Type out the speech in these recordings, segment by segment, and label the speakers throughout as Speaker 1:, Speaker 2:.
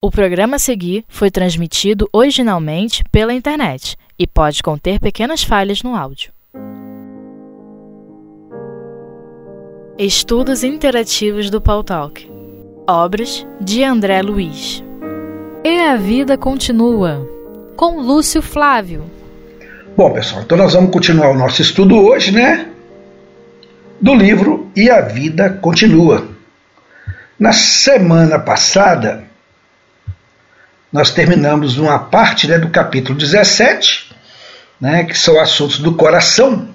Speaker 1: O programa a seguir foi transmitido originalmente pela internet e pode conter pequenas falhas no áudio. Estudos Interativos do Paul Talk. Obras de André Luiz. E a vida continua. Com Lúcio Flávio.
Speaker 2: Bom, pessoal, então nós vamos continuar o nosso estudo hoje, né? Do livro E a Vida Continua. Na semana passada, nós terminamos uma parte né, do capítulo 17, né, que são assuntos do coração,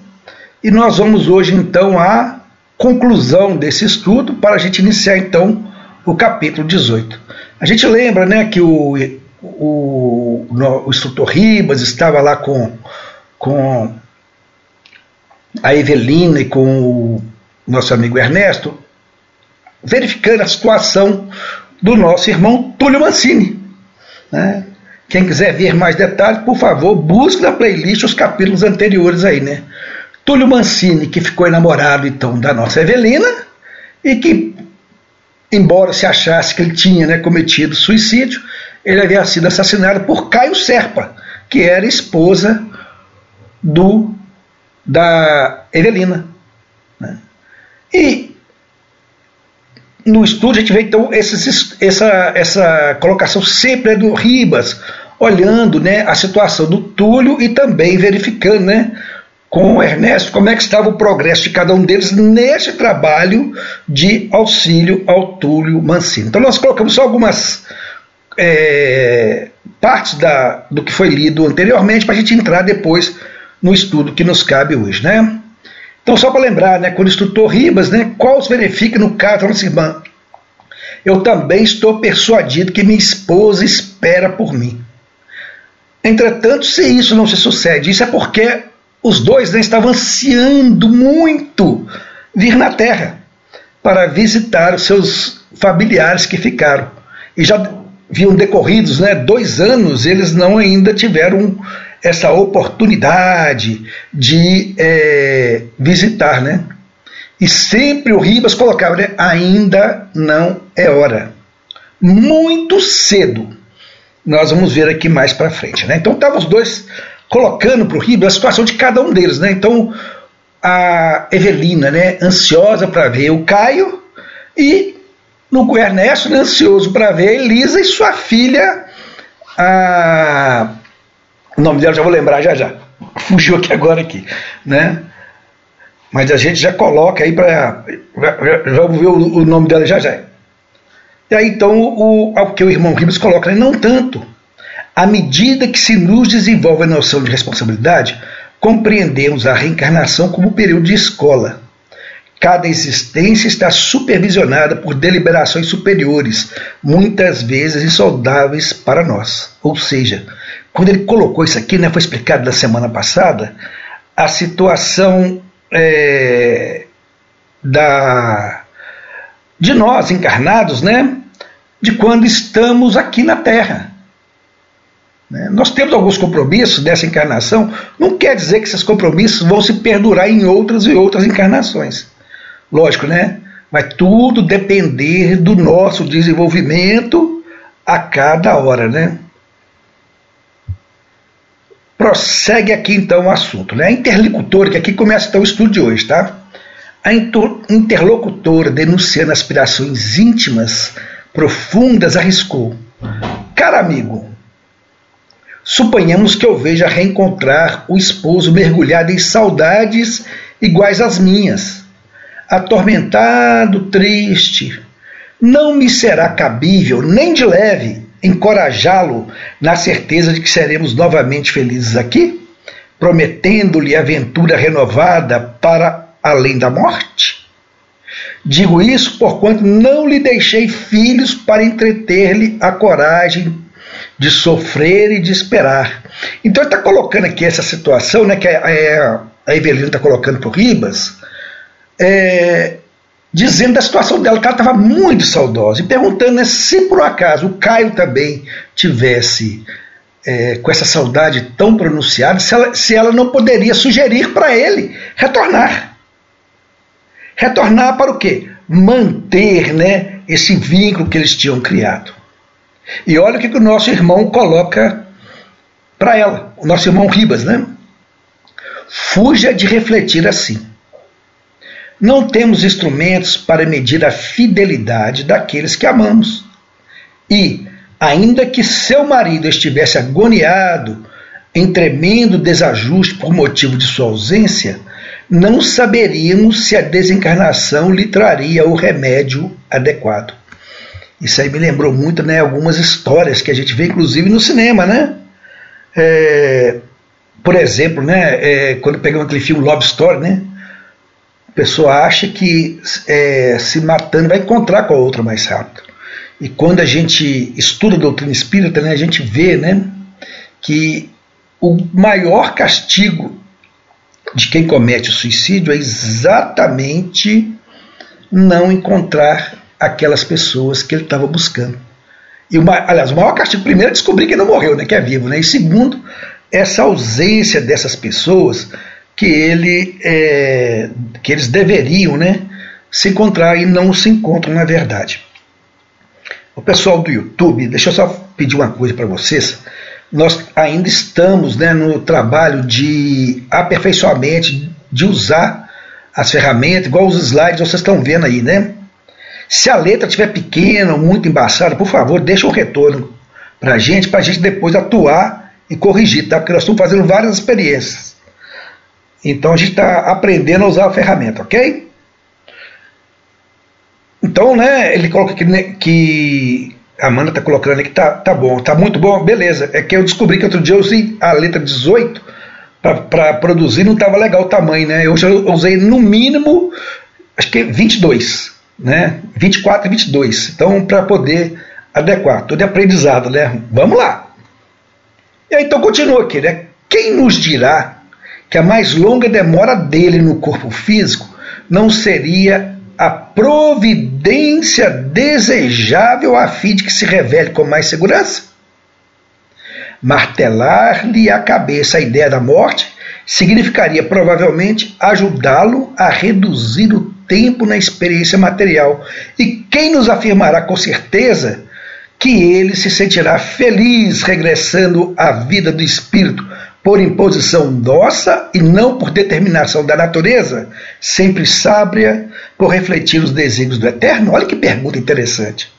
Speaker 2: e nós vamos hoje então à conclusão desse estudo para a gente iniciar então o capítulo 18. A gente lembra né, que o, o, o instrutor Ribas estava lá com, com a Evelina e com o nosso amigo Ernesto, verificando a situação do nosso irmão Túlio Mancini. Né? Quem quiser ver mais detalhes, por favor, busque na playlist os capítulos anteriores aí, né? Túlio Mancini, que ficou enamorado então da nossa Evelina e que, embora se achasse que ele tinha né, cometido suicídio, ele havia sido assassinado por Caio Serpa, que era esposa do da Evelina. Né? E no estudo a gente vê então esses, essa, essa colocação sempre é do Ribas, olhando né, a situação do Túlio e também verificando né, com o Ernesto como é que estava o progresso de cada um deles nesse trabalho de auxílio ao Túlio Mancini. Então nós colocamos só algumas é, partes da, do que foi lido anteriormente para a gente entrar depois no estudo que nos cabe hoje. Né? Então, só para lembrar, né, quando o instrutor Ribas, né, qual se verifica no caso da nossa irmã? Eu também estou persuadido que minha esposa espera por mim. Entretanto, se isso não se sucede, isso é porque os dois né, estavam ansiando muito vir na terra para visitar os seus familiares que ficaram. E já haviam decorridos né, dois anos, eles não ainda tiveram essa oportunidade de é, visitar, né? E sempre o Ribas colocava, né? Ainda não é hora. Muito cedo. Nós vamos ver aqui mais para frente, né? Então estavam os dois colocando para o Ribas a situação de cada um deles, né? Então a Evelina, né? Ansiosa para ver o Caio e no Ernesto, né, ansioso para ver a Elisa e sua filha, a o nome dela já vou lembrar já já. Fugiu aqui agora aqui, né? Mas a gente já coloca aí para vamos ver o, o, nome dela já já. E aí então o, o que o irmão Ribas coloca, né? não tanto. À medida que se nos desenvolve a noção de responsabilidade, compreendemos a reencarnação como um período de escola. Cada existência está supervisionada por deliberações superiores, muitas vezes insaudáveis para nós. Ou seja, quando ele colocou isso aqui, né, foi explicado na semana passada, a situação é, da, de nós encarnados, né, de quando estamos aqui na Terra. Né. Nós temos alguns compromissos dessa encarnação, não quer dizer que esses compromissos vão se perdurar em outras e outras encarnações. Lógico, né? Vai tudo depender do nosso desenvolvimento a cada hora, né? Prossegue aqui então o assunto. Né? A interlocutora, que aqui começa então o estudo de hoje, tá? A interlocutora, denunciando aspirações íntimas, profundas, arriscou: Cara amigo, suponhamos que eu veja reencontrar o esposo mergulhado em saudades iguais às minhas, atormentado, triste. Não me será cabível, nem de leve, encorajá-lo na certeza de que seremos novamente felizes aqui, prometendo-lhe aventura renovada para além da morte? Digo isso porquanto não lhe deixei filhos para entreter-lhe a coragem de sofrer e de esperar. Então ele está colocando aqui essa situação, né, que a, a Evelina está colocando para o Ribas, é, dizendo da situação dela, que ela estava muito saudosa, e perguntando né, se por acaso o Caio também tivesse é, com essa saudade tão pronunciada, se ela, se ela não poderia sugerir para ele retornar. Retornar para o quê? Manter né, esse vínculo que eles tinham criado. E olha o que, que o nosso irmão coloca para ela, o nosso irmão Ribas, né? Fuja de refletir assim. Não temos instrumentos para medir a fidelidade daqueles que amamos. E, ainda que seu marido estivesse agoniado em tremendo desajuste por motivo de sua ausência, não saberíamos se a desencarnação lhe traria o remédio adequado. Isso aí me lembrou muito, né, algumas histórias que a gente vê, inclusive no cinema, né? É, por exemplo, né, é, quando pegamos aquele filme Love Story, né? A pessoa acha que é, se matando vai encontrar com a outra mais rápido. E quando a gente estuda a doutrina espírita, né, a gente vê né, que o maior castigo de quem comete o suicídio é exatamente não encontrar aquelas pessoas que ele estava buscando. E uma, aliás, o maior castigo primeiro é descobrir que não morreu, né, que é vivo, né? E segundo, essa ausência dessas pessoas que ele é, que eles deveriam, né, se encontrar e não se encontram na verdade. O pessoal do YouTube, deixa eu só pedir uma coisa para vocês. Nós ainda estamos né, no trabalho de aperfeiçoamento, de usar as ferramentas, igual os slides vocês estão vendo aí, né? Se a letra estiver pequena ou muito embaçada, por favor, deixa um retorno para a gente, para a gente depois atuar e corrigir, tá? Porque nós estamos fazendo várias experiências. Então a gente está aprendendo a usar a ferramenta, ok? Então, né, ele coloca que, né, que a Amanda está colocando aqui, tá, tá bom, tá muito bom, beleza. É que eu descobri que outro dia eu usei a letra 18 para produzir, não estava legal o tamanho, né? Eu já usei no mínimo, acho que 22 né? 24 e 22. Então, para poder adequar, todo aprendizado, né? Vamos lá. E aí, então continua aqui, né? Quem nos dirá que a mais longa demora dele no corpo físico não seria a providência desejável a fim de que se revele com mais segurança? Martelar-lhe a cabeça a ideia da morte significaria provavelmente ajudá-lo a reduzir o tempo na experiência material. E quem nos afirmará com certeza que ele se sentirá feliz regressando à vida do espírito por imposição nossa e não por determinação da natureza, sempre sábia por refletir os desígnios do eterno? Olha que pergunta interessante.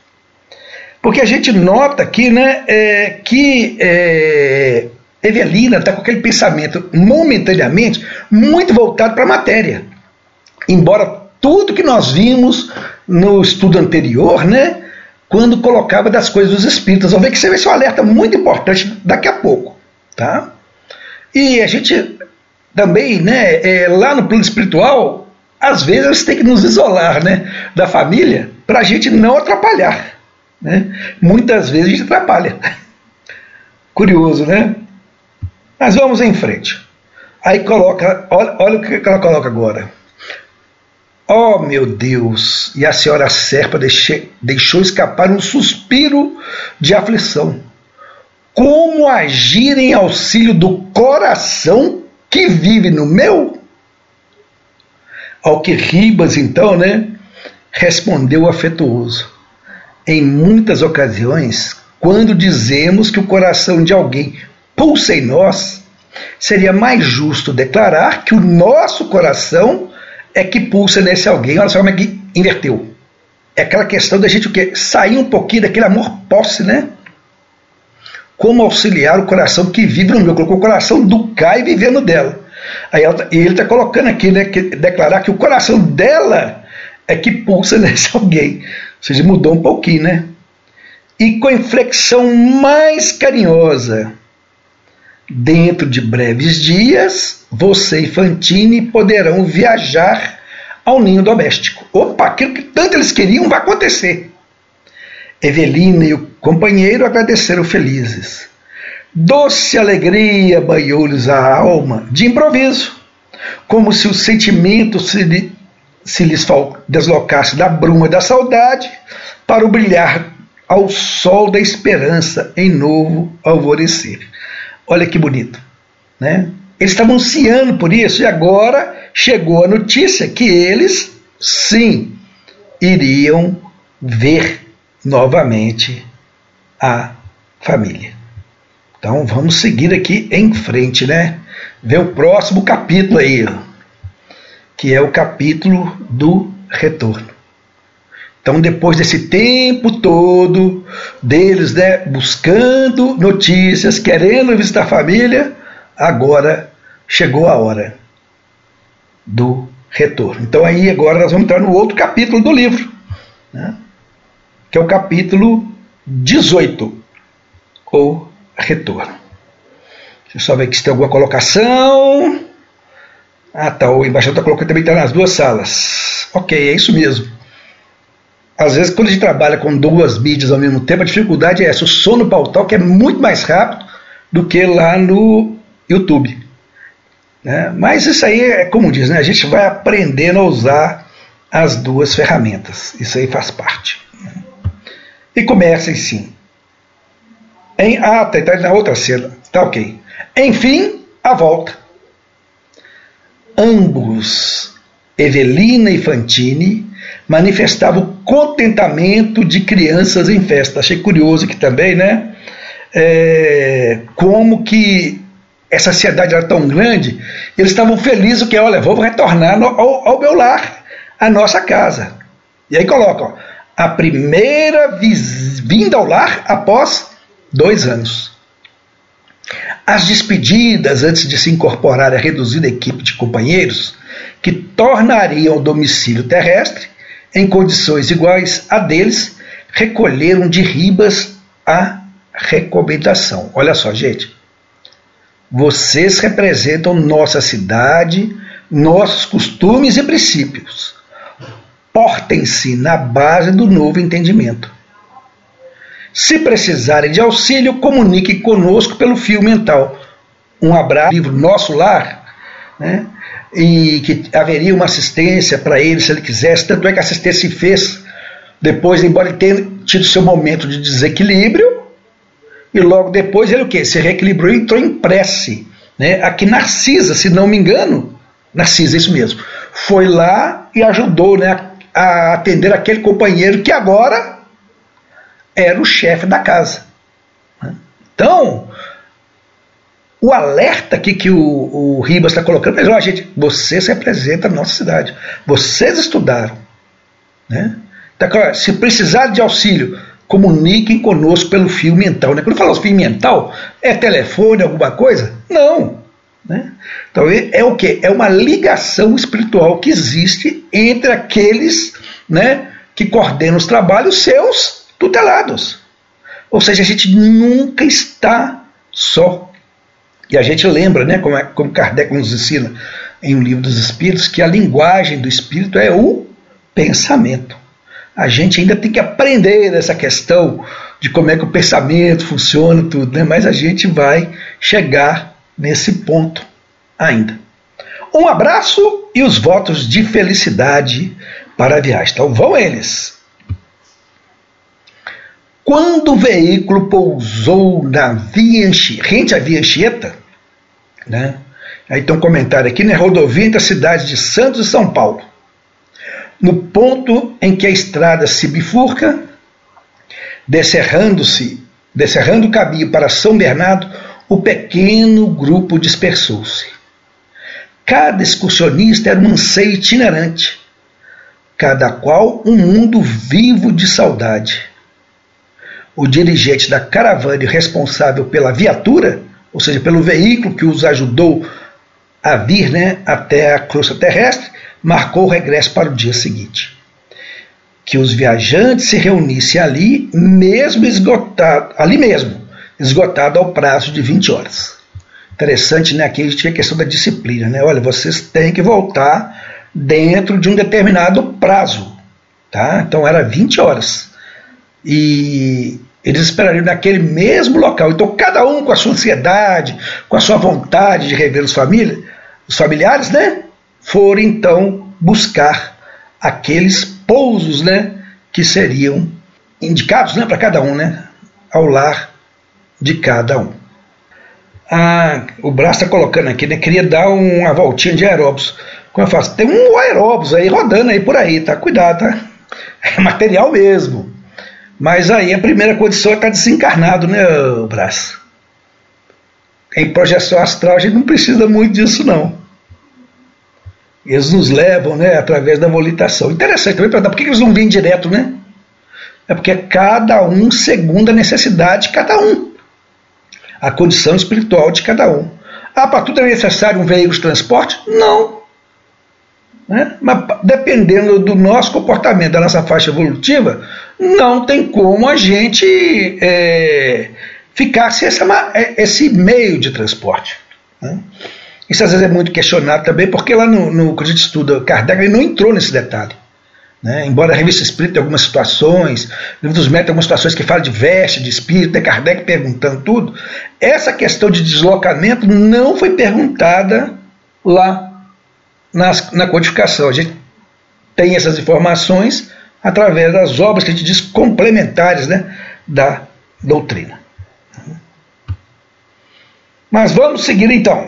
Speaker 2: Porque a gente nota aqui né, é, que é, Evelina está com aquele pensamento momentaneamente muito voltado para a matéria. Embora tudo que nós vimos no estudo anterior, né? Quando colocava das coisas dos espíritos. Vamos ver que isso vai ser um alerta muito importante daqui a pouco, tá? E a gente também, né, é, lá no plano espiritual, às vezes eles têm que nos isolar, né, da família, para a gente não atrapalhar, né? Muitas vezes a gente atrapalha. Curioso, né? Mas vamos em frente. Aí coloca, olha, olha o que ela coloca agora. Oh, meu Deus! E a senhora Serpa deixou escapar um suspiro de aflição. Como agir em auxílio do coração que vive no meu? Ao que Ribas, então, né, respondeu afetuoso. Em muitas ocasiões, quando dizemos que o coração de alguém pulsa em nós, seria mais justo declarar que o nosso coração é que pulsa nesse alguém. Olha só como é que inverteu. É aquela questão da gente o quê? sair um pouquinho daquele amor posse, né? Como auxiliar o coração que vive no meu. Colocou o coração do Caio vivendo dela. Aí ela, tá, e ele está colocando aqui, né? Que, declarar que o coração dela é que pulsa nesse alguém. Ou seja, mudou um pouquinho, né? E com inflexão mais carinhosa. Dentro de breves dias, você e Fantine poderão viajar ao ninho doméstico. Opa, aquilo que tanto eles queriam vai acontecer. Evelina e o companheiro agradeceram felizes. Doce alegria banhou-lhes a alma de improviso, como se o sentimento se, se lhes deslocasse da bruma da saudade para o brilhar ao sol da esperança em novo alvorecer. Olha que bonito, né? Eles estavam ansiando por isso e agora chegou a notícia que eles, sim, iriam ver novamente a família. Então vamos seguir aqui em frente, né? Ver o próximo capítulo aí, que é o capítulo do retorno. Então, depois desse tempo todo deles, né, buscando notícias, querendo visitar a família, agora chegou a hora do retorno. Então, aí agora nós vamos entrar no outro capítulo do livro, né, que é o capítulo 18, ou retorno. Deixa eu só ver aqui se tem alguma colocação. Ah, tá. O embaixador está colocando também está nas duas salas. Ok, é isso mesmo. Às vezes, quando a gente trabalha com duas mídias ao mesmo tempo, a dificuldade é essa. O som no pautal que é muito mais rápido do que lá no YouTube. Né? Mas isso aí é como diz, né? a gente vai aprendendo a usar as duas ferramentas. Isso aí faz parte. E começa sim. Em, ah, tá, tá na outra cena. Tá ok. Enfim, a volta. Ambos, Evelina e Fantini, manifestava o contentamento de crianças em festa. Achei curioso que também, né? É, como que essa ansiedade era tão grande, eles estavam felizes que, olha, vou retornar no, ao, ao, meu lar, à nossa casa. E aí coloca, ó, a primeira vinda ao lar após dois anos. As despedidas antes de se incorporar à reduzida equipe de companheiros que tornariam o domicílio terrestre em condições iguais a deles, recolheram de Ribas a recomendação. Olha só, gente. Vocês representam nossa cidade, nossos costumes e princípios. Portem-se na base do novo entendimento. Se precisarem de auxílio, comuniquem conosco pelo fio mental. Um abraço, livro Nosso Lar, né? e que haveria uma assistência para ele se ele quisesse. Tanto é que a assistência se fez depois, embora ele tenha tido seu momento de desequilíbrio, e logo depois ele o que? Se reequilibrou e entrou em prece. Né? Aqui Narcisa, se não me engano, Narcisa, isso mesmo, foi lá e ajudou né, a atender aquele companheiro que agora era o chefe da casa. Né? Então, o alerta aqui que o, o Ribas está colocando, mas, ó, gente, vocês representam a nossa cidade. Vocês estudaram. Né? Então, se precisar de auxílio, comuniquem conosco pelo fio mental. Né? Quando fala fio mental, é telefone, alguma coisa? Não. Né? Então é, o que? É uma ligação espiritual que existe entre aqueles né, que coordenam os trabalhos seus tutelados. Ou seja, a gente nunca está só. E a gente lembra, né, como, é, como Kardec nos ensina em O Livro dos Espíritos, que a linguagem do espírito é o pensamento. A gente ainda tem que aprender essa questão de como é que o pensamento funciona, tudo, né? mas a gente vai chegar nesse ponto ainda. Um abraço e os votos de felicidade para a viagem. Então vão eles. Quando o veículo pousou na via rente à via Anchieta, né? Aí tem um comentário aqui, né? Rodovia entre as cidades de Santos e São Paulo. No ponto em que a estrada se bifurca, descerrando-se, descerrando o caminho para São Bernardo, o pequeno grupo dispersou-se. Cada excursionista era um anseio itinerante, cada qual um mundo vivo de saudade o dirigente da caravana responsável pela viatura, ou seja, pelo veículo que os ajudou a vir né, até a crosta terrestre, marcou o regresso para o dia seguinte. Que os viajantes se reunissem ali, mesmo esgotado, ali mesmo, esgotado ao prazo de 20 horas. Interessante, né? Aqui a gente tem a questão da disciplina, né? Olha, vocês têm que voltar dentro de um determinado prazo, tá? Então era 20 horas. E eles esperariam naquele mesmo local. Então, cada um com a sua ansiedade, com a sua vontade de rever os, os familiares, né? Foram então buscar aqueles pousos, né? Que seriam indicados né, para cada um, né? Ao lar de cada um. Ah, o braço está colocando aqui, né? Queria dar uma voltinha de aeróbicos. Como eu faço? Tem um aeróbicos aí rodando aí por aí, tá? Cuidado, tá? É material mesmo. Mas aí a primeira condição é estar desencarnado, né, Brás? Em projeção astral a gente não precisa muito disso, não. Eles nos levam, né, através da volitação. Interessante também perguntar por que eles não vêm direto, né? É porque é cada um segundo a necessidade de cada um. A condição espiritual de cada um. Ah, para tudo é necessário um veículo de transporte? Não. Né? Mas dependendo do nosso comportamento, da nossa faixa evolutiva, não tem como a gente é, ficar sem essa, é, esse meio de transporte. Né? Isso às vezes é muito questionado também, porque lá no, no que a gente estuda Kardec ele não entrou nesse detalhe. Né? Embora a revista Espírita tenha algumas situações, o livro dos métodos algumas situações que falam de veste, de espírito, tem Kardec perguntando tudo, essa questão de deslocamento não foi perguntada lá nas, na codificação. A gente tem essas informações através das obras que a gente diz complementares né, da doutrina. Mas vamos seguir então.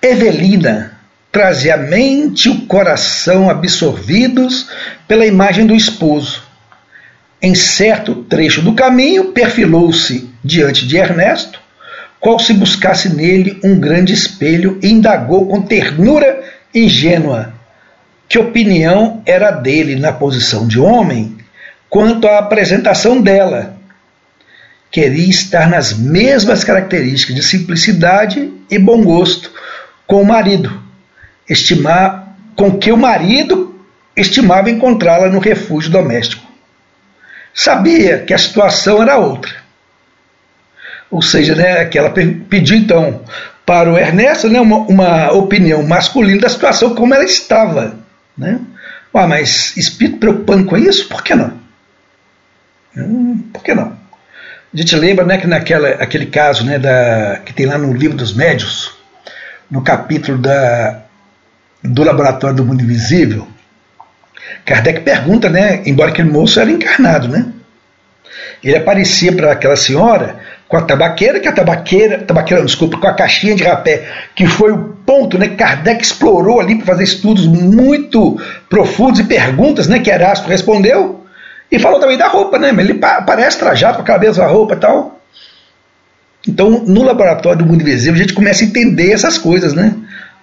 Speaker 2: Evelina trazia a mente e o coração absorvidos pela imagem do esposo. Em certo trecho do caminho, perfilou-se diante de Ernesto qual se buscasse nele um grande espelho, e indagou com ternura ingênua que opinião era dele na posição de homem quanto à apresentação dela. Queria estar nas mesmas características de simplicidade e bom gosto com o marido, estimar com que o marido estimava encontrá-la no refúgio doméstico. Sabia que a situação era outra ou seja, né, que ela pediu então para o Ernesto né, uma, uma opinião masculina da situação como ela estava. Né? Ué, mas espírito preocupando com isso? Por que não? Hum, por que não? A gente lembra né, que naquela aquele caso né, da, que tem lá no livro dos médios, no capítulo da, do Laboratório do Mundo Invisível, Kardec pergunta, né, embora aquele moço era encarnado, né? Ele aparecia para aquela senhora com a tabaqueira, que a tabaqueira, tabaqueira, desculpa, com a caixinha de rapé, que foi o ponto né, Kardec explorou ali para fazer estudos muito profundos e perguntas né, que Erasto respondeu, e falou também da roupa, né? Ele parece trajado com a cabeça da roupa e tal. Então, no laboratório do mundo invisível, a gente começa a entender essas coisas, né?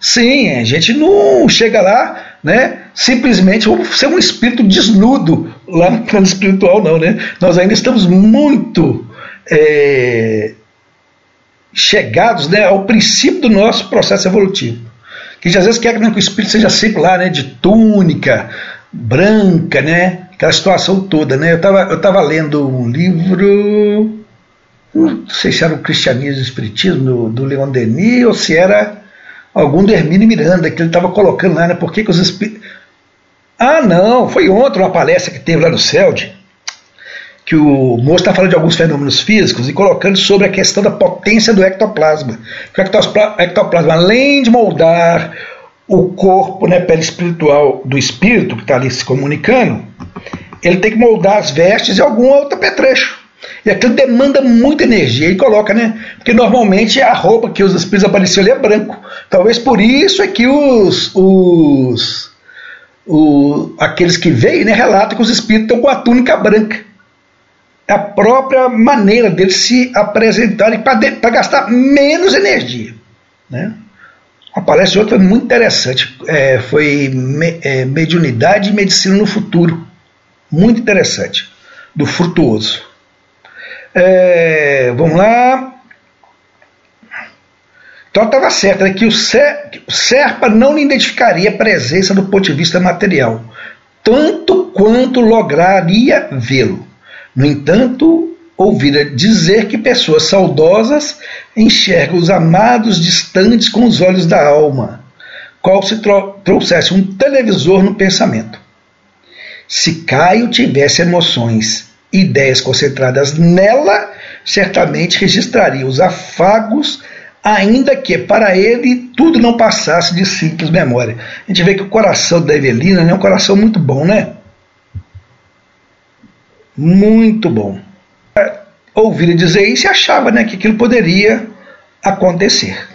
Speaker 2: Sim, a gente não chega lá, né? Simplesmente vamos ser um espírito desnudo lá no plano espiritual, não, né? Nós ainda estamos muito é, chegados né, ao princípio do nosso processo evolutivo. Que às vezes quer que o espírito seja sempre lá, né, de túnica, branca, né, aquela situação toda. Né? Eu estava eu tava lendo um livro, não sei se era o Cristianismo e o Espiritismo, do, do Leon Denis, ou se era algum do Hermínio Miranda, que ele estava colocando lá, né, por que, que os espíritos... Ah, não, foi ontem uma palestra que teve lá no CELD, que o moço está falando de alguns fenômenos físicos e colocando sobre a questão da potência do ectoplasma. O ectoplasma, além de moldar o corpo, né, pele espiritual do espírito que está ali se comunicando, ele tem que moldar as vestes e algum outro apetrecho. E aquilo demanda muita energia e coloca, né? Porque normalmente a roupa que os espíritos apareciam ali é branco. Talvez por isso é que os, os, os aqueles que veem, né, relatam que os espíritos estão com a túnica branca a própria maneira deles se apresentarem para gastar menos energia. Né? Uma palestra outra muito interessante, é, foi me, é, Mediunidade e Medicina no Futuro. Muito interessante, do Frutuoso. É, vamos lá. Então estava certo, né, que o, Serpa não identificaria a presença do ponto de vista material, tanto quanto lograria vê-lo. No entanto, ouvira dizer que pessoas saudosas enxergam os amados distantes com os olhos da alma, qual se trouxesse um televisor no pensamento. Se Caio tivesse emoções, ideias concentradas nela, certamente registraria os afagos, ainda que para ele tudo não passasse de simples memória. A gente vê que o coração da Evelina é um coração muito bom, né? Muito bom. Ouvir dizer isso e achava né, que aquilo poderia acontecer.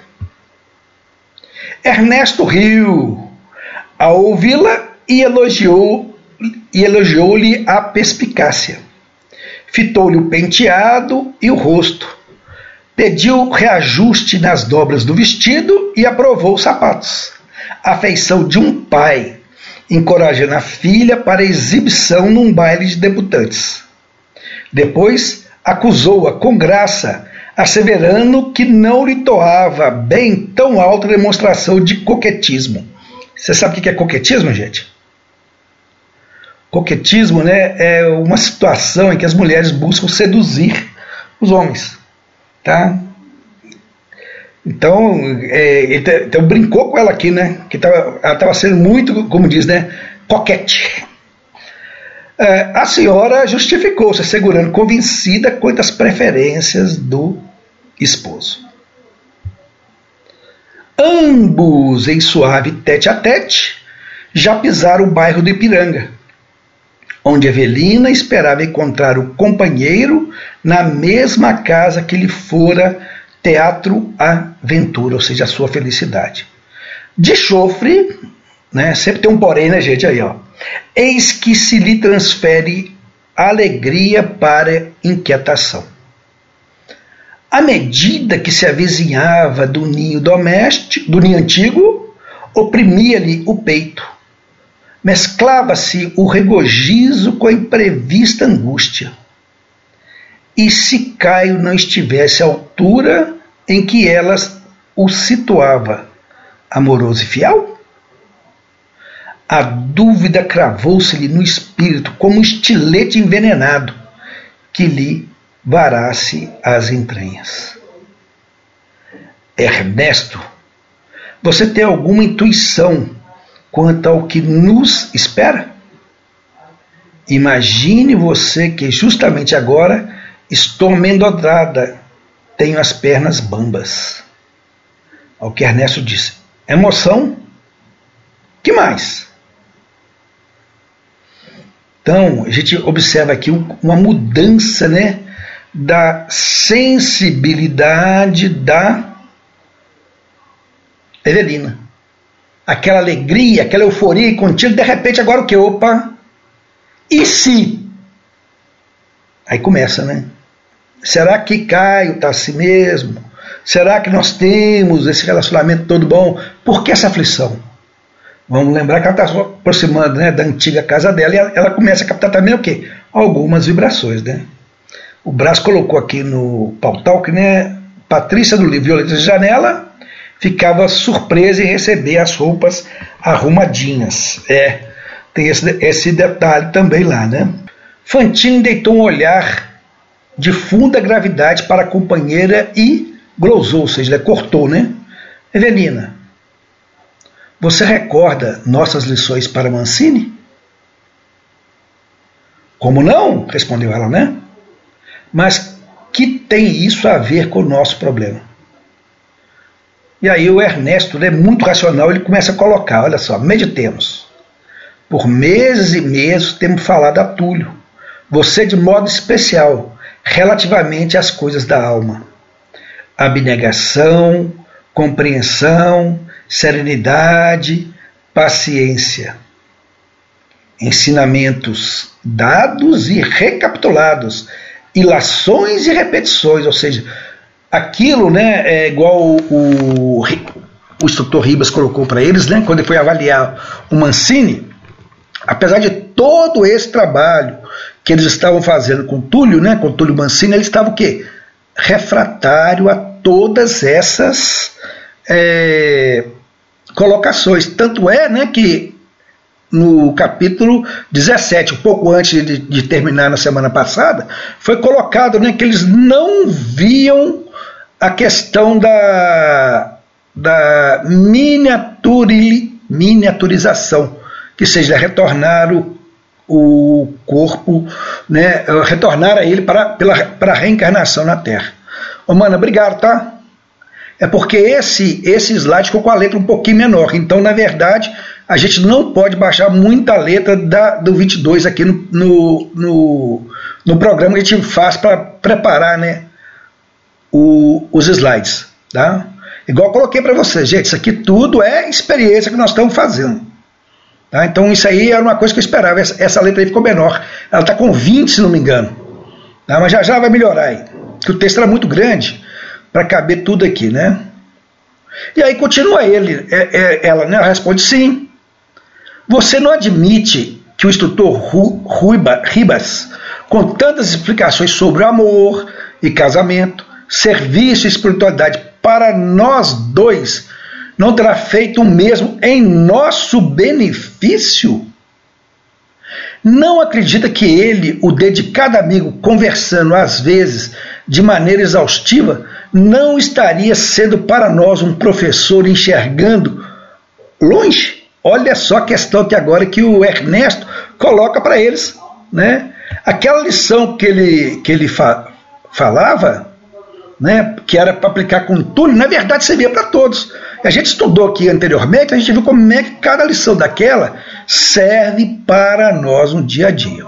Speaker 2: Ernesto riu ao ouvi-la e elogiou e elogiou-lhe a perspicácia. Fitou-lhe o penteado e o rosto. Pediu reajuste nas dobras do vestido e aprovou os sapatos. A feição de um pai, encorajando a filha para exibição num baile de debutantes. Depois acusou-a com graça, asseverando que não lhe toava bem tão alta demonstração de coquetismo. Você sabe o que é coquetismo, gente? Coquetismo né, é uma situação em que as mulheres buscam seduzir os homens. Tá? Então, é, então, brincou com ela aqui, né? Que tava, ela estava sendo muito, como diz, né? Coquete. É, a senhora justificou-se, assegurando convencida quanto às preferências do esposo. Ambos, em suave tete a tete, já pisaram o bairro do Ipiranga, onde Evelina esperava encontrar o companheiro na mesma casa que lhe fora teatro aventura, ou seja, a sua felicidade. De chofre, né, sempre tem um porém, né, gente? Aí, ó. Eis que se lhe transfere alegria para inquietação. À medida que se avizinhava do ninho doméstico, do ninho antigo, oprimia-lhe o peito mesclava-se o regozijo com a imprevista angústia. E se Caio não estivesse à altura em que ela o situava, amoroso e fiel? A dúvida cravou-se-lhe no espírito como um estilete envenenado que lhe varasse as entranhas. Ernesto, você tem alguma intuição quanto ao que nos espera? Imagine você que justamente agora estou amedrontada, tenho as pernas bambas. Ao que Ernesto disse: emoção? Que mais? Então, a gente observa aqui uma mudança né, da sensibilidade da Evelina aquela alegria, aquela euforia contínua, de repente agora o que? Opa! E se? Aí começa, né? Será que Caio está assim mesmo? Será que nós temos esse relacionamento todo bom? Por que essa aflição? Vamos lembrar que ela está se aproximando né, da antiga casa dela e ela, ela, começa a captar também o quê? Algumas vibrações, né? O Brás colocou aqui no pautal que né, Patrícia do livro Violeta de Janela ficava surpresa em receber as roupas arrumadinhas. É, tem esse, esse detalhe também lá, né? Fantine deitou um olhar de funda gravidade para a companheira e glosou, ou seja, cortou, né? Evelina, você recorda nossas lições para Mancini? Como não? respondeu ela, né? Mas que tem isso a ver com o nosso problema? E aí o Ernesto, é muito racional, ele começa a colocar, olha só, meditemos. Por meses e meses temos falado a Túlio, você de modo especial, relativamente às coisas da alma. Abnegação, compreensão, serenidade, paciência. Ensinamentos dados e recapitulados, ilações e repetições, ou seja, aquilo né, é igual o, o, o instrutor Ribas colocou para eles, né, quando ele foi avaliar o Mancini, apesar de todo esse trabalho que eles estavam fazendo com Túlio, né, com Túlio Mancini, eles estavam o quê? Refratário a todas essas é, colocações. Tanto é né, que no capítulo 17, um pouco antes de, de, terminar na semana passada, foi colocado né, que eles não viam a questão da, da miniaturi, miniaturização, que seja retornar o, o corpo, né, retornar a ele para, pela, para a reencarnação na Terra. Ô, obrigado, tá? É porque esse, esse slide ficou com a letra um pouquinho menor. Então, na verdade, a gente não pode baixar muita letra da, do 22 aqui no, no, no, no programa que a gente faz para preparar né, o, os slides. Tá? Igual coloquei para vocês, gente, isso aqui tudo é experiência que nós estamos fazendo. Tá? Então isso aí era uma coisa que eu esperava. Essa, essa letra aí ficou menor. Ela está com 20, se não me engano. Tá? Mas já já vai melhorar aí. Que o texto era muito grande para caber tudo aqui, né? E aí continua ele, é, é, ela, né? Ela responde sim. Você não admite que o instrutor Ru, Ruiba, Ribas, com tantas explicações sobre o amor e casamento, serviço e espiritualidade para nós dois, não terá feito o mesmo em nosso benefício? Não acredita que ele, o dedicado amigo, conversando às vezes de maneira exaustiva, não estaria sendo para nós um professor enxergando longe? Olha só a questão que agora que o Ernesto coloca para eles, né? Aquela lição que ele, que ele fa falava, né, que era para aplicar com Túlio, na verdade servia para todos. A gente estudou aqui anteriormente, a gente viu como é que cada lição daquela serve para nós no dia a dia.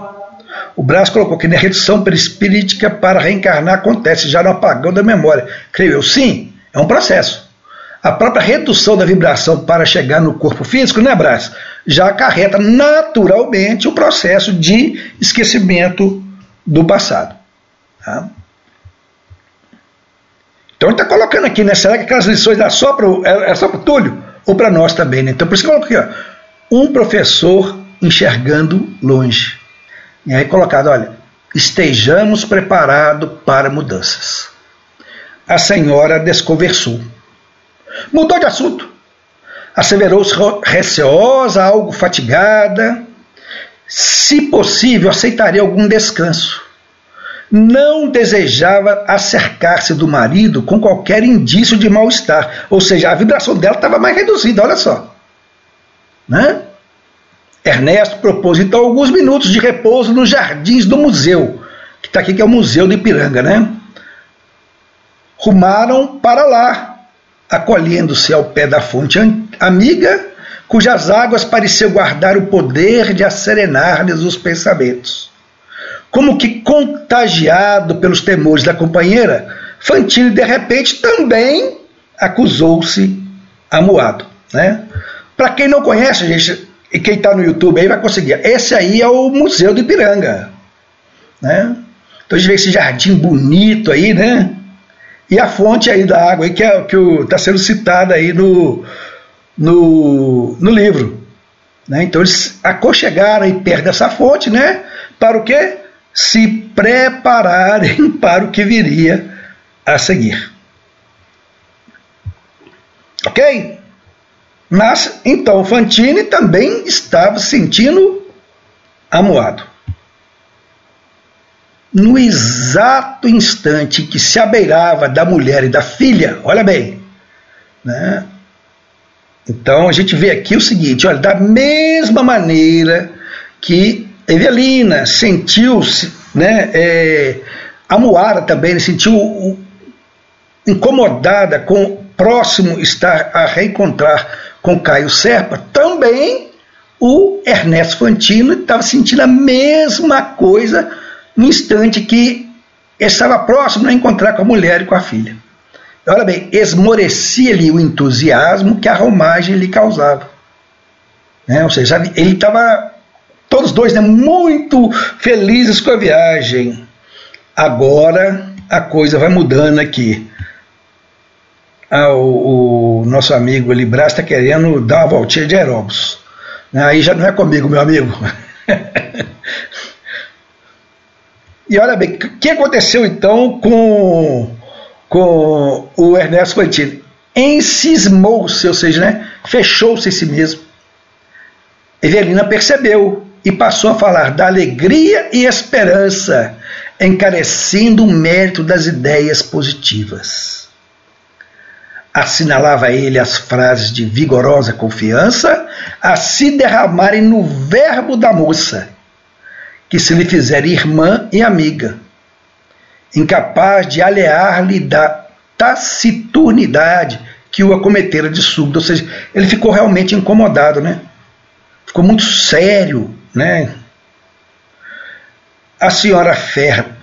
Speaker 2: O Brás colocou que na redução perispírita para reencarnar acontece já no apagão da memória. Creio eu, sim, é um processo. A própria redução da vibração para chegar no corpo físico, né, Brás? Já acarreta naturalmente o processo de esquecimento do passado. Tá? Então ele está colocando aqui, né? Será que aquelas lições é só para é, é só o Túlio? Ou para nós também, né? Então por isso que coloquei, ó, um professor enxergando longe. E aí colocado, olha, estejamos preparados para mudanças. A senhora desconversou. Mudou de assunto. Asseverou-se receosa, algo fatigada. Se possível, aceitaria algum descanso não desejava acercar-se do marido com qualquer indício de mal-estar. Ou seja, a vibração dela estava mais reduzida, olha só. Né? Ernesto propôs então alguns minutos de repouso nos jardins do museu, que está aqui, que é o Museu de Ipiranga, né? Rumaram para lá, acolhendo-se ao pé da fonte amiga, cujas águas pareciam guardar o poder de acerenar-lhes os pensamentos. Como que contagiado pelos temores da companheira, Fantini de repente também acusou-se amuado. Né? Para quem não conhece, gente, e quem está no YouTube aí vai conseguir. Esse aí é o Museu do Ipiranga. Né? Então a gente vê esse jardim bonito aí, né? E a fonte aí da água aí, que é está sendo citada aí no, no, no livro. Né? Então eles aconchegaram aí perto dessa fonte, né? Para o quê? Se prepararem para o que viria a seguir. Ok? Mas então Fantini também estava sentindo amuado. No exato instante que se abeirava da mulher e da filha, olha bem, né? Então a gente vê aqui o seguinte: olha, da mesma maneira que Evelina sentiu-se né, é, amuada também, sentiu incomodada com o próximo estar a reencontrar com Caio Serpa, também o Ernesto Fantino estava sentindo a mesma coisa no instante que estava próximo a encontrar com a mulher e com a filha. Olha bem, esmorecia-lhe o entusiasmo que a romagem lhe causava. Né? Ou seja, ele estava Todos dois né, muito felizes com a viagem. Agora a coisa vai mudando aqui. Ah, o, o, nosso amigo Libras está querendo dar uma voltinha de aeróbus. Aí já não é comigo, meu amigo. e olha bem, o que aconteceu então com, com o Ernesto Fantini? Encismou-se, ou seja, né, fechou-se em si mesmo. Evelina percebeu e passou a falar da alegria e esperança, encarecendo o mérito das ideias positivas. Assinalava ele as frases de vigorosa confiança a se derramarem no verbo da moça, que se lhe fizer irmã e amiga, incapaz de aliar-lhe da taciturnidade que o acometera de súbito. Ou seja, ele ficou realmente incomodado, né? Ficou muito sério, né? A senhora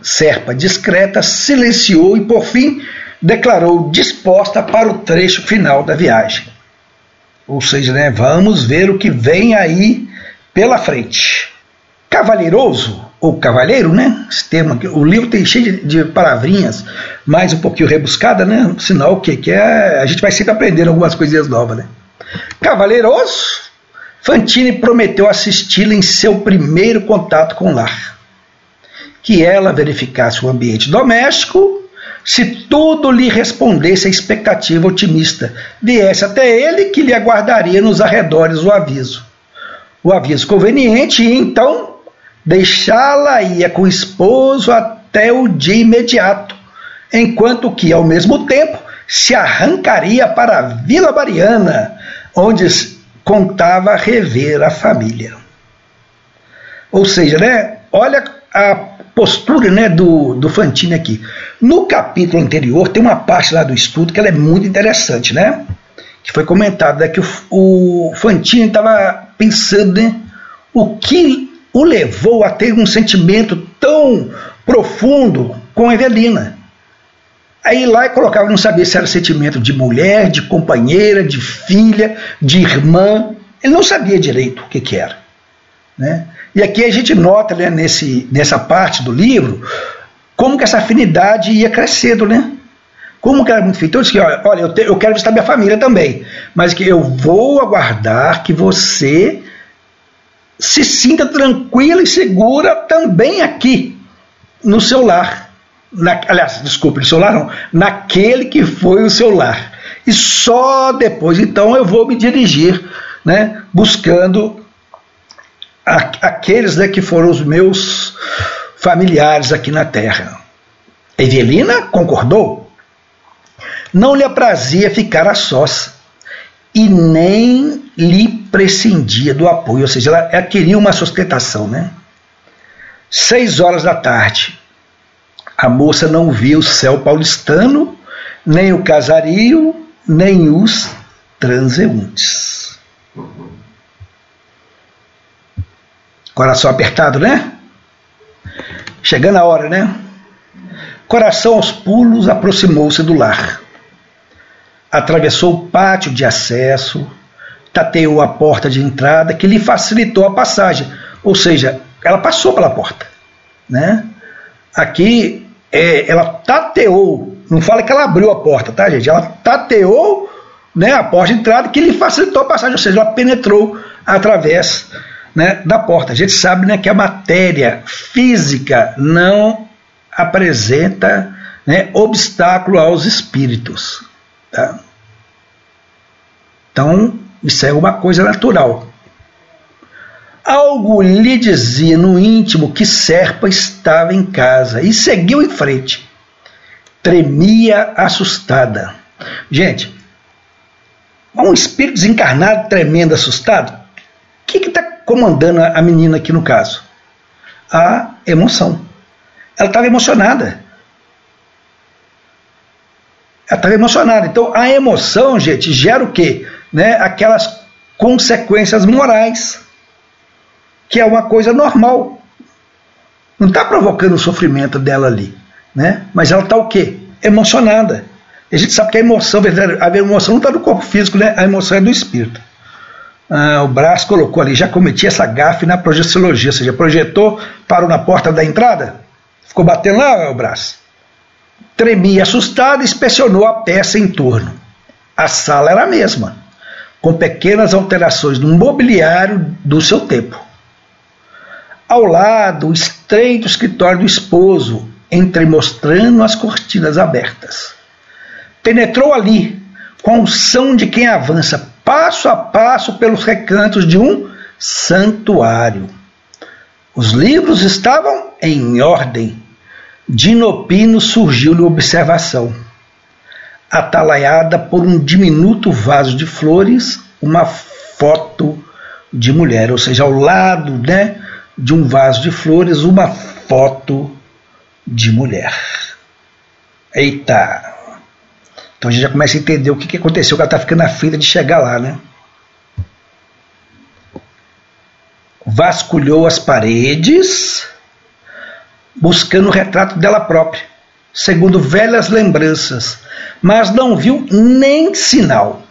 Speaker 2: Serpa, discreta, silenciou e, por fim, declarou disposta para o trecho final da viagem. Ou seja, né, vamos ver o que vem aí pela frente. Cavalheiroso, ou cavalheiro, né? Esse termo aqui, o livro tem cheio de, de palavrinhas, mais um pouquinho rebuscada, né? Sinal que, que é. A gente vai sempre aprendendo algumas coisinhas novas, né? Cavalheiroso, Fantine prometeu assisti-la em seu primeiro contato com o lar. Que ela verificasse o ambiente doméstico, se tudo lhe respondesse a expectativa otimista, viesse até ele que lhe aguardaria nos arredores o aviso. O aviso conveniente e então deixá-la ia com o esposo até o dia imediato, enquanto que, ao mesmo tempo, se arrancaria para a Vila Mariana, onde contava rever a família. Ou seja, né, olha a postura né, do, do Fantini aqui. No capítulo anterior tem uma parte lá do estudo que é muito interessante, né? Que foi comentado né, que o, o Fantini estava pensando né, o que o levou a ter um sentimento tão profundo com Evelina. Aí lá colocava, não sabia se era sentimento de mulher, de companheira, de filha, de irmã. Ele não sabia direito o que, que era. Né? E aqui a gente nota né, nesse, nessa parte do livro como que essa afinidade ia crescendo, né? Como que era muito feito. Então, eu disse, olha, eu, te, eu quero visitar minha família também, mas que eu vou aguardar que você se sinta tranquila e segura também aqui no seu lar. Na, aliás, desculpe, no seu lar não, naquele que foi o seu lar. E só depois, então, eu vou me dirigir, né, buscando a, aqueles né, que foram os meus familiares aqui na terra. Evelina concordou. Não lhe aprazia ficar a sós e nem lhe prescindia do apoio, ou seja, ela, ela queria uma sustentação, né? Seis horas da tarde, a moça não via o céu paulistano, nem o casario, nem os transeuntes. Coração apertado, né? Chegando a hora, né? Coração aos pulos aproximou-se do lar atravessou o pátio de acesso, tateou a porta de entrada, que lhe facilitou a passagem. Ou seja, ela passou pela porta. Né? Aqui, é, ela tateou, não fala que ela abriu a porta, tá, gente? Ela tateou né, a porta de entrada, que lhe facilitou a passagem, ou seja, ela penetrou através né, da porta. A gente sabe né, que a matéria física não apresenta né, obstáculo aos espíritos. Tá? Então, isso é uma coisa natural. Algo lhe dizia no íntimo que Serpa estava em casa e seguiu em frente. Tremia assustada. Gente, um espírito desencarnado tremendo, assustado, o que está comandando a menina aqui no caso? A emoção. Ela estava emocionada. Ela estava emocionada. Então, a emoção, gente, gera o quê? Né? Aquelas consequências morais, que é uma coisa normal. Não está provocando o sofrimento dela ali. Né? Mas ela está o quê? Emocionada. A gente sabe que a emoção, a emoção não está no corpo físico, né? a emoção é do espírito. Ah, o braço colocou ali, já cometi essa gafe na projeciologia, ou seja, projetou, parou na porta da entrada, ficou batendo lá o braço. Tremia assustado inspecionou a peça em torno. A sala era a mesma, com pequenas alterações no mobiliário do seu tempo. Ao lado, estreito escritório do esposo, entremostrando as cortinas abertas. Penetrou ali, com o som de quem avança passo a passo pelos recantos de um santuário. Os livros estavam em ordem, Dinopino surgiu-lhe observação. Atalaiada por um diminuto vaso de flores, uma foto de mulher, ou seja, ao lado né, de um vaso de flores, uma foto de mulher. Eita! Então a gente já começa a entender o que, que aconteceu, que ela está ficando na fila de chegar lá, né? Vasculhou as paredes buscando o retrato dela própria, segundo velhas lembranças, mas não viu nem sinal.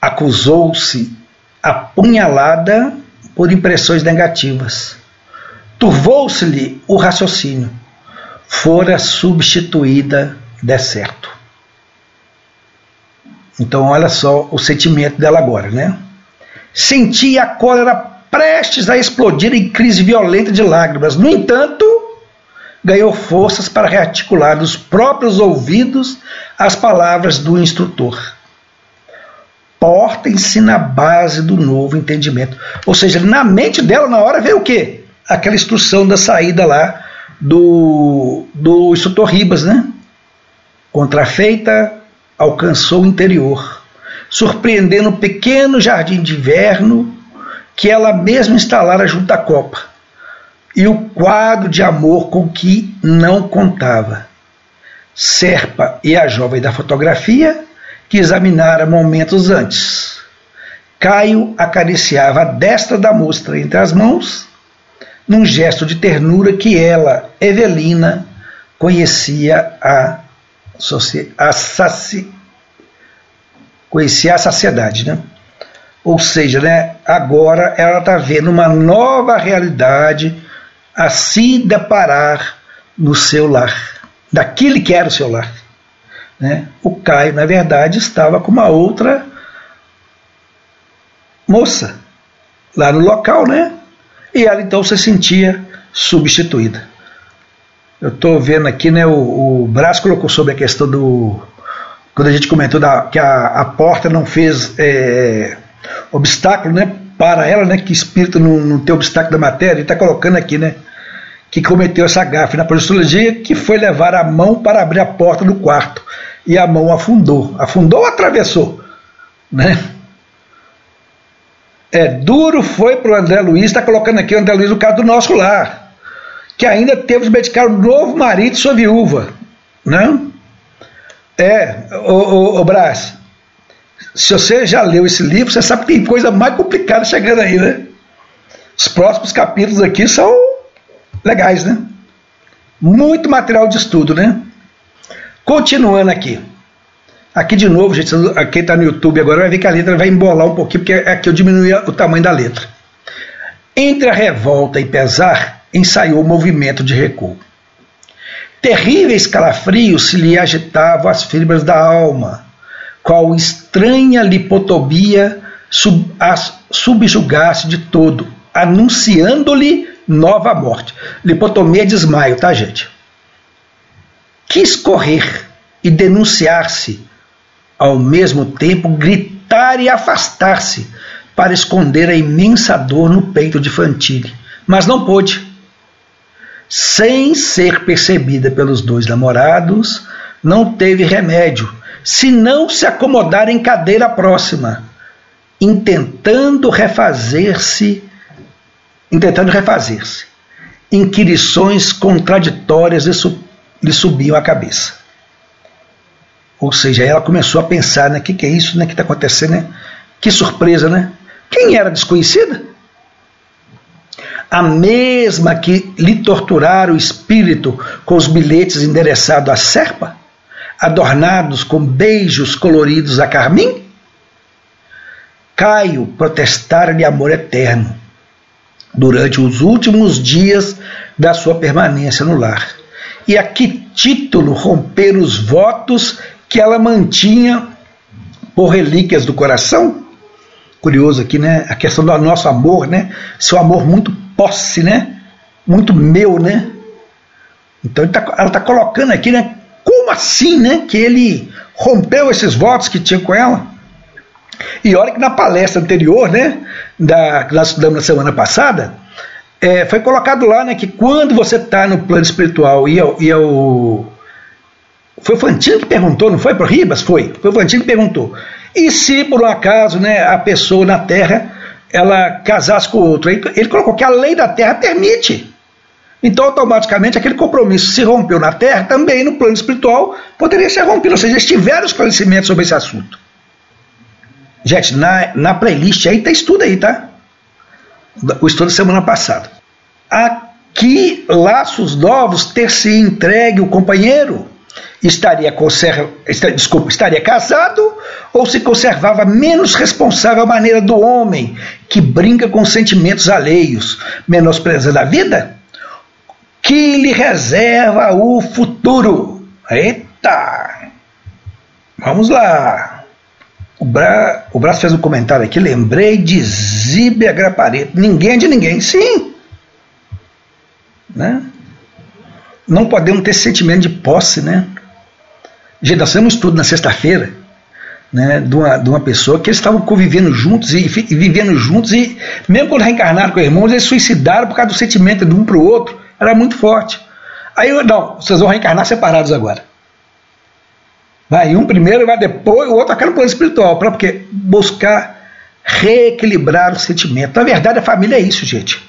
Speaker 2: acusou-se apunhalada por impressões negativas. Turvou-se-lhe o raciocínio. Fora substituída de certo. Então, olha só o sentimento dela agora, né? Sentia a cólera prestes a explodir em crise violenta de lágrimas. No entanto, ganhou forças para rearticular dos próprios ouvidos as palavras do instrutor. Portem-se na base do novo entendimento. Ou seja, na mente dela, na hora, veio o quê? Aquela instrução da saída lá do, do instrutor Ribas, né? Contrafeita, alcançou o interior, surpreendendo o pequeno jardim de inverno que ela mesma instalara junto à copa, e o quadro de amor com que não contava. Serpa e a jovem da fotografia, que examinara momentos antes. Caio acariciava a destra da mostra entre as mãos, num gesto de ternura que ela, Evelina, conhecia a a saci, conhecia a saciedade, né? Ou seja, né, agora ela está vendo uma nova realidade a se deparar no seu lar, daquele que era o seu lar. Né? O Caio, na verdade, estava com uma outra moça lá no local, né? E ela então se sentia substituída. Eu estou vendo aqui, né? O, o Brás colocou sobre a questão do. Quando a gente comentou da, que a, a porta não fez é, obstáculo, né? Para ela, né? Que espírito não, não tem obstáculo da matéria, ele está colocando aqui, né? Que cometeu essa gafe na projeciologia, que foi levar a mão para abrir a porta do quarto. E a mão afundou. Afundou ou atravessou? Né? É, duro foi para o André Luiz, está colocando aqui o André Luiz, o caso do nosso lar que ainda temos de medicar o novo marido sua viúva. Não? É, o, o, o Brás, se você já leu esse livro, você sabe que tem coisa mais complicada chegando aí, né? Os próximos capítulos aqui são legais, né? Muito material de estudo, né? Continuando aqui. Aqui de novo, gente, quem está no YouTube agora vai ver que a letra vai embolar um pouquinho, porque aqui eu diminui o tamanho da letra. Entre a revolta e pesar, ensaiou o movimento de recuo. Terríveis calafrios se lhe agitavam as fibras da alma, qual estranha lipotobia sub, as subjugasse de todo, anunciando-lhe nova morte. Lipotomia é desmaio, tá, gente? Quis correr e denunciar-se, ao mesmo tempo gritar e afastar-se, para esconder a imensa dor no peito de Fantine, mas não pôde sem ser percebida pelos dois namorados, não teve remédio, senão se acomodar em cadeira próxima, intentando refazer-se, intentando refazer-se. Inquirições contraditórias lhe subiam à cabeça. Ou seja, ela começou a pensar, né? O que, que é isso, né? que está acontecendo, né? Que surpresa, né? Quem era desconhecida? a mesma que lhe torturara o espírito com os bilhetes endereçados à serpa, adornados com beijos coloridos a carmim? Caio protestara-lhe amor eterno durante os últimos dias da sua permanência no lar. E a que título romper os votos que ela mantinha por relíquias do coração? Curioso aqui, né? A questão do nosso amor, né? Seu amor muito posse, né? Muito meu, né? Então tá, ela está colocando aqui, né? Como assim, né? Que ele rompeu esses votos que tinha com ela? E olha que na palestra anterior, né? Da, que nós estudamos na semana passada, é, foi colocado lá, né? Que quando você está no plano espiritual e, e o foi o Fantino que perguntou, não foi para Ribas? Foi. Foi o Fantino que perguntou. E se por um acaso né, a pessoa na Terra ela casasse com outro. Ele colocou que a lei da terra permite. Então, automaticamente, aquele compromisso se rompeu na terra, também no plano espiritual poderia ser rompido. Ou seja, eles tiveram os conhecimentos sobre esse assunto. Gente, na, na playlist aí tem estudo aí, tá? O estudo da semana passada. Aqui, laços novos, ter se entregue o companheiro estaria, conserva, desculpa, estaria casado ou se conservava menos responsável à maneira do homem que brinca com sentimentos alheios, menosprezando a vida? Que lhe reserva o futuro. Eita! Vamos lá. O, Bra, o Braço fez um comentário aqui. Lembrei de Zíbia Grapareto. Ninguém é de ninguém. Sim. Né? Não podemos ter sentimento de posse, né? Gente, nós fizemos um estudo na sexta-feira né, de, uma, de uma pessoa que eles estavam convivendo juntos e, e, vivendo juntos e mesmo quando reencarnaram com irmãos, eles suicidaram por causa do sentimento de um para o outro. Era muito forte. Aí, não, vocês vão reencarnar separados agora. Vai um primeiro, vai depois, o outro acaba no plano espiritual, para porque buscar reequilibrar o sentimento. Na verdade, a família é isso, gente.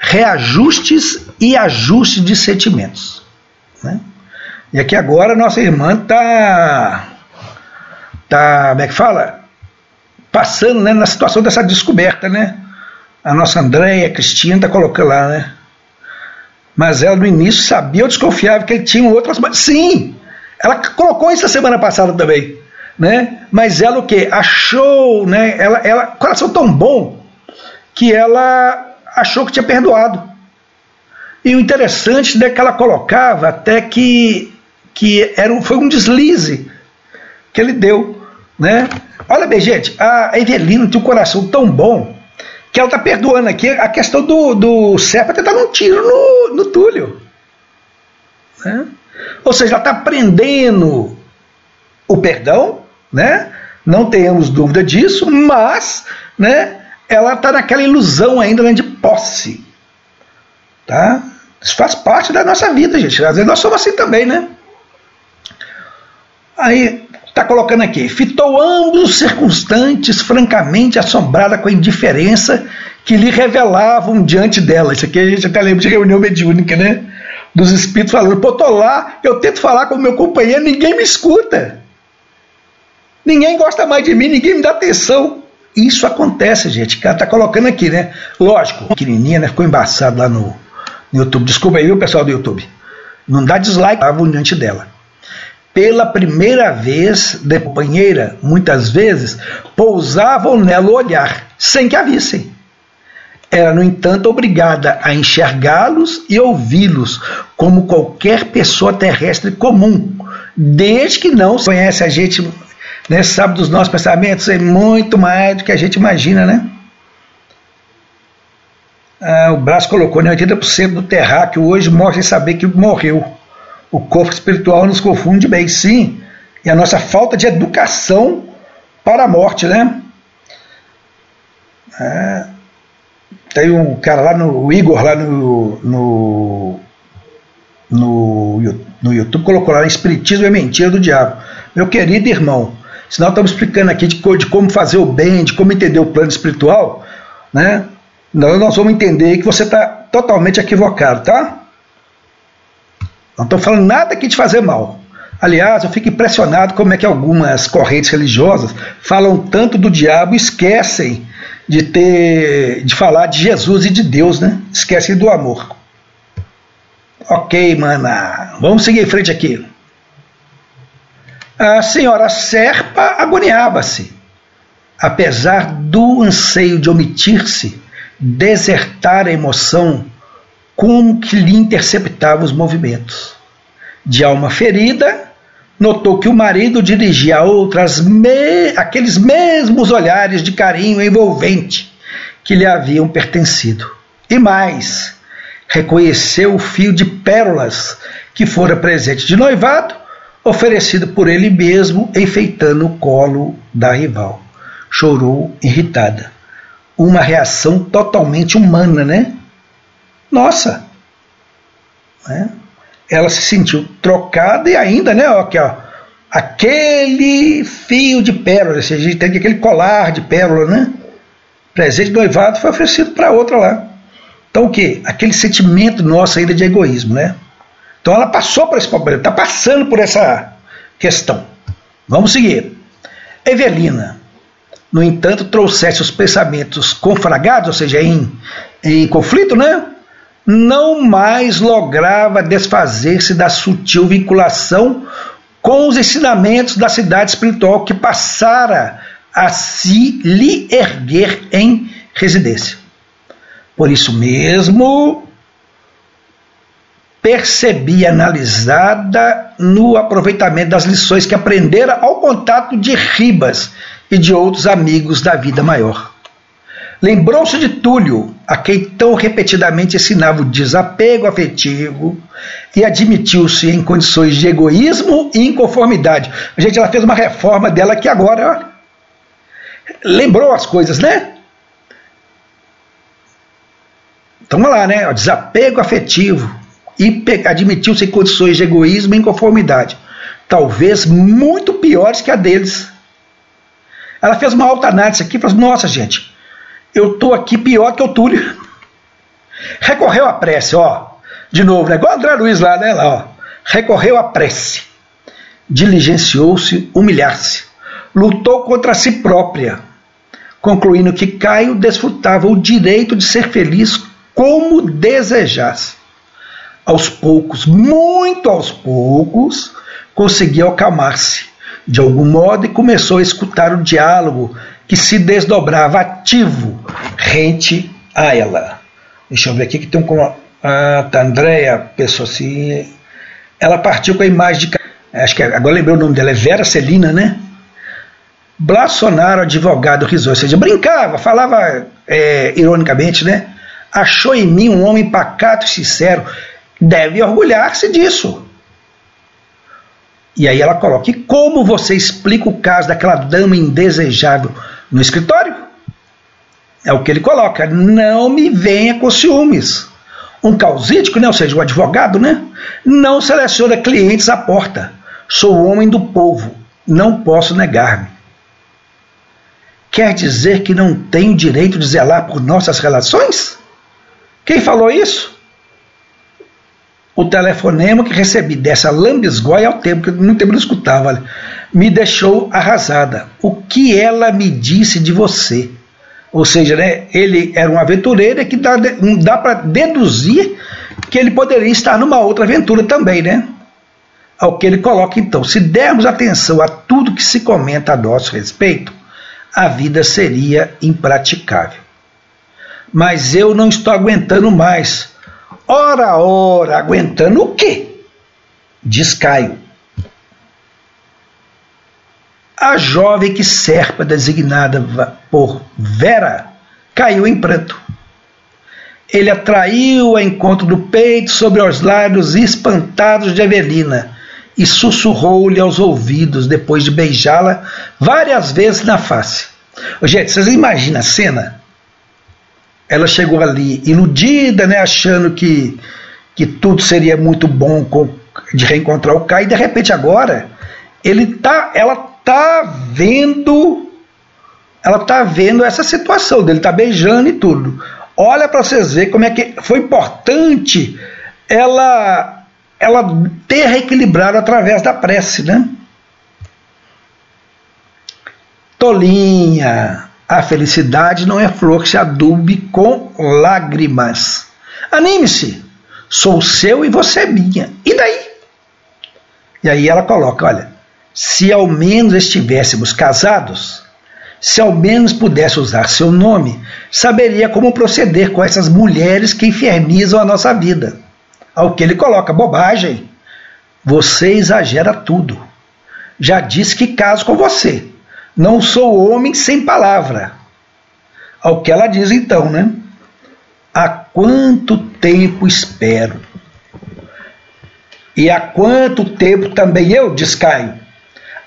Speaker 2: Reajustes e ajustes de sentimentos. Né? E aqui agora nossa irmã está, tá, como é que fala? Passando né, na situação dessa descoberta, né? A nossa Andréia, Cristina, está colocando lá, né? Mas ela no início sabia ou desconfiava que ele tinha outras. Sim! Ela colocou isso a semana passada também. Né? Mas ela o que? Achou, né? Ela, ela, coração tão bom que ela achou que tinha perdoado. E o interessante é que ela colocava até que que era, foi um deslize que ele deu. Né? Olha bem, gente, a Evelina tem um coração tão bom que ela está perdoando aqui a questão do, do Serpa ter dado um tiro no, no Túlio. Né? Ou seja, ela está aprendendo o perdão, né? não tenhamos dúvida disso, mas né, ela está naquela ilusão ainda né, de posse. Tá? Isso faz parte da nossa vida, gente. Às vezes nós somos assim também, né? Aí está colocando aqui, fitou ambos os circunstantes francamente assombrada com a indiferença que lhe revelavam diante dela. Isso aqui a gente até lembra de reunião mediúnica, né? Dos espíritos falando, pô, tô lá, eu tento falar com o meu companheiro, ninguém me escuta. Ninguém gosta mais de mim, ninguém me dá atenção. Isso acontece, gente. O cara tá colocando aqui, né? Lógico, pequenininha, né? Ficou embaçado lá no, no YouTube. Desculpa aí, viu, pessoal do YouTube. Não dá dislike, estavam diante dela pela primeira vez, de companheira, muitas vezes, pousavam nela o olhar, sem que a vissem. Era, no entanto, obrigada a enxergá-los e ouvi-los, como qualquer pessoa terrestre comum, desde que não conhece a gente, né, sabe dos nossos pensamentos, é muito mais do que a gente imagina, né? Ah, o braço colocou, né, 80% do terráqueo hoje sem saber que morreu o corpo espiritual nos confunde bem, sim, e a nossa falta de educação para a morte, né? É, tem um cara lá no o Igor lá no, no, no, no YouTube colocou lá Espiritismo é mentira do diabo. Meu querido irmão, se nós estamos explicando aqui de, de como fazer o bem, de como entender o plano espiritual, né? Nós, nós vamos entender que você está totalmente equivocado, tá? Não estou falando nada aqui de fazer mal. Aliás, eu fico impressionado como é que algumas correntes religiosas falam tanto do diabo e esquecem de ter de falar de Jesus e de Deus, né? Esquecem do amor. Ok, mana. Vamos seguir em frente aqui. A senhora Serpa agoniava-se. Apesar do anseio de omitir-se, desertar a emoção como que lhe interceptava os movimentos. De alma ferida, notou que o marido dirigia a outras me aqueles mesmos olhares de carinho envolvente que lhe haviam pertencido. E mais, reconheceu o fio de pérolas que fora presente de noivado, oferecido por ele mesmo, enfeitando o colo da rival. Chorou irritada. Uma reação totalmente humana, né? Nossa! Né? Ela se sentiu trocada e ainda, né? Ó, aqui, ó, aquele fio de pérola, a gente tem aquele colar de pérola, né? Presente noivado foi oferecido para outra lá. Então o que? Aquele sentimento nosso ainda de egoísmo, né? Então ela passou por esse problema, está passando por essa questão. Vamos seguir. Evelina, no entanto, trouxesse os pensamentos confragados, ou seja, em, em conflito, né? Não mais lograva desfazer-se da sutil vinculação com os ensinamentos da cidade espiritual que passara a se lhe erguer em residência. Por isso mesmo, percebi analisada no aproveitamento das lições que aprendera ao contato de Ribas e de outros amigos da vida maior. Lembrou-se de Túlio, a quem tão repetidamente ensinava o desapego afetivo e admitiu-se em condições de egoísmo e inconformidade. Gente, ela fez uma reforma dela que agora lembrou as coisas, né? Então vamos lá, né? Desapego afetivo e admitiu-se em condições de egoísmo e inconformidade, talvez muito piores que a deles. Ela fez uma alta análise aqui e falou: Nossa, gente, eu estou aqui pior que o Túlio. Recorreu à prece, ó. De novo, né? igual André Luiz lá, né? Lá, ó. Recorreu à prece. Diligenciou-se humilhar-se. Lutou contra si própria, concluindo que Caio desfrutava o direito de ser feliz como desejasse aos poucos, muito aos poucos, conseguiu acalmar-se de algum modo e começou a escutar o diálogo que se desdobrava ativo rente a ela. Deixa eu ver aqui que tem um. Ah, tá, Andréia, pessoa assim. Ela partiu com a imagem de. Acho que agora lembrei o nome dela, é Vera Celina, né? Blasonaro, advogado risou, ou seja, brincava, falava é, ironicamente, né? Achou em mim um homem pacato e sincero, deve orgulhar-se disso. E aí ela coloca: e como você explica o caso daquela dama indesejável no escritório? É o que ele coloca: não me venha com ciúmes. Um causídico, né, ou seja, o advogado, né, não seleciona clientes à porta. Sou homem do povo, não posso negar-me. Quer dizer que não tenho direito de zelar por nossas relações? Quem falou isso? O telefonema que recebi dessa lambisgoia ao tempo, que muito tempo não escutava, me deixou arrasada. O que ela me disse de você? Ou seja, né, ele era um aventureiro que dá, dá para deduzir que ele poderia estar numa outra aventura também, né? Ao que ele coloca então, se dermos atenção a tudo que se comenta a nosso respeito, a vida seria impraticável. Mas eu não estou aguentando mais Ora, ora, aguentando o quê? Diz Caio. A jovem que serpa designada por Vera caiu em pranto. Ele atraiu a encontro do peito sobre os lábios espantados de Evelina e sussurrou-lhe aos ouvidos depois de beijá-la várias vezes na face. Gente, vocês imaginam a cena? Ela chegou ali iludida, né, achando que, que tudo seria muito bom com, de reencontrar o Kai, e de repente agora ele tá, ela tá vendo, ela tá vendo essa situação dele, tá beijando e tudo. Olha para vocês verem como é que foi importante ela ela ter reequilibrado através da prece, né? Tolinha, a felicidade não é flor que se adube com lágrimas. Anime-se. Sou seu e você é minha. E daí? E aí ela coloca: olha, se ao menos estivéssemos casados, se ao menos pudesse usar seu nome, saberia como proceder com essas mulheres que infernizam a nossa vida. Ao que ele coloca: bobagem. Você exagera tudo. Já disse que caso com você. Não sou homem sem palavra. Ao que ela diz então, né? Há quanto tempo espero? E há quanto tempo também eu, diz Caio,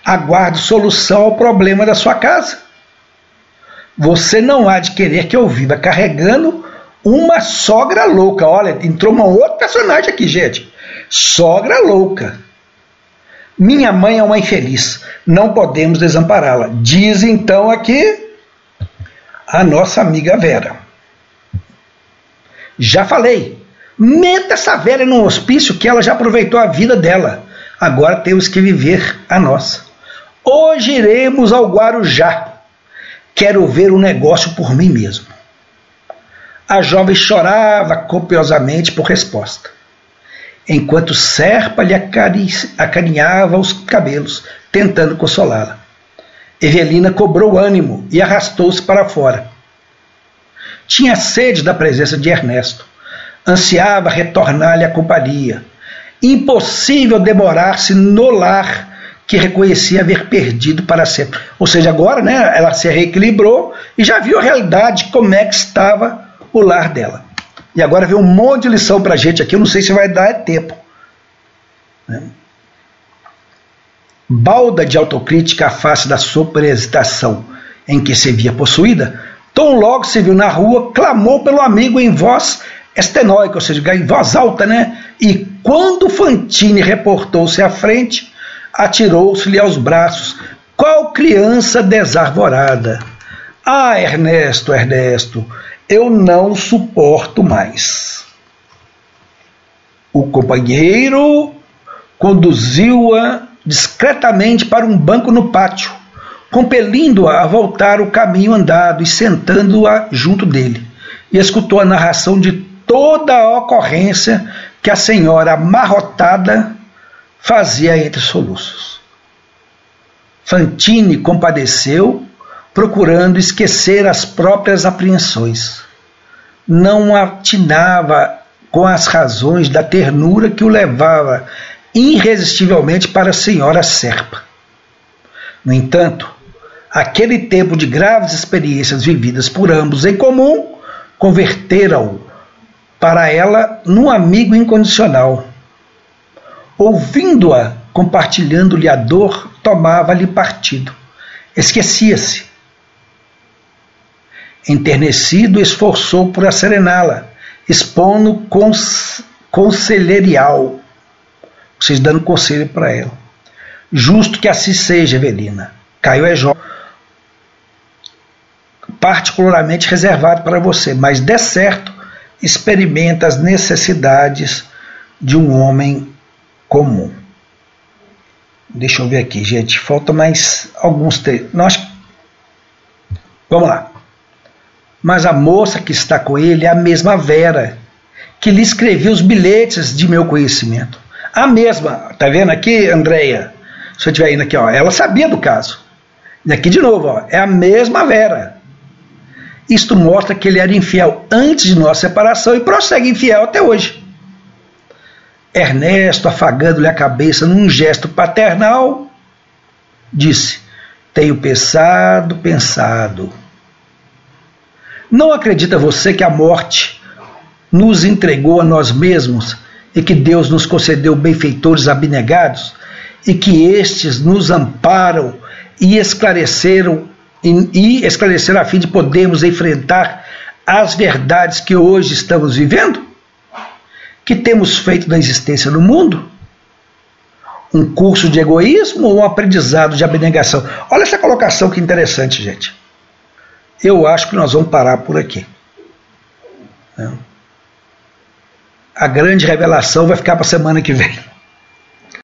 Speaker 2: aguardo solução ao problema da sua casa? Você não há de querer que eu viva carregando uma sogra louca. Olha, entrou uma outra personagem aqui, gente. Sogra louca. Minha mãe é uma infeliz, não podemos desampará-la. Diz então aqui a nossa amiga Vera. Já falei, meta essa Vera num hospício que ela já aproveitou a vida dela. Agora temos que viver a nossa. Hoje iremos ao Guarujá. Quero ver o negócio por mim mesmo. A jovem chorava copiosamente por resposta. Enquanto Serpa lhe acarinhava os cabelos, tentando consolá-la. Evelina cobrou ânimo e arrastou-se para fora. Tinha sede da presença de Ernesto. Ansiava retornar-lhe a companhia. Impossível demorar-se no lar que reconhecia haver perdido para sempre. Ou seja, agora né, ela se reequilibrou e já viu a realidade, como é que estava o lar dela. E agora vem um monte de lição para a gente aqui, eu não sei se vai dar tempo. Né? Balda de autocrítica à face da superexitação em que se via possuída, tão logo se viu na rua, clamou pelo amigo em voz estenóica, ou seja, em voz alta, né? E quando Fantine reportou-se à frente, atirou-se-lhe aos braços, qual criança desarvorada. Ah, Ernesto, Ernesto, eu não suporto mais. O companheiro conduziu-a discretamente para um banco no pátio, compelindo-a a voltar o caminho andado e sentando-a junto dele. E escutou a narração de toda a ocorrência que a senhora amarrotada fazia entre soluços. Fantine compadeceu procurando esquecer as próprias apreensões. Não atinava com as razões da ternura que o levava irresistivelmente para a senhora Serpa. No entanto, aquele tempo de graves experiências vividas por ambos em comum converteram-o para ela num amigo incondicional. Ouvindo-a compartilhando-lhe a dor, tomava-lhe partido. Esquecia-se Enternecido, esforçou por acerená-la, expondo cons conselherial, vocês dando conselho para ela. Justo que assim seja, Evelina. Caio é jovem, particularmente reservado para você, mas dê certo, experimenta as necessidades de um homem comum. Deixa eu ver aqui, gente. Falta mais alguns. Nós... Vamos lá. Mas a moça que está com ele é a mesma Vera, que lhe escreveu os bilhetes de meu conhecimento. A mesma, tá vendo aqui, Andréia? Se eu estiver indo aqui, ó, ela sabia do caso. E aqui de novo, ó, é a mesma Vera. Isto mostra que ele era infiel antes de nossa separação e prossegue infiel até hoje. Ernesto, afagando-lhe a cabeça num gesto paternal, disse: Tenho pensado, pensado não acredita você que a morte nos entregou a nós mesmos e que Deus nos concedeu benfeitores abnegados e que estes nos amparam e esclareceram e, esclareceram a fim de podermos enfrentar as verdades que hoje estamos vivendo? Que temos feito da existência no mundo? Um curso de egoísmo ou um aprendizado de abnegação? Olha essa colocação que interessante, gente eu acho que nós vamos parar por aqui. A grande revelação vai ficar para a semana que vem.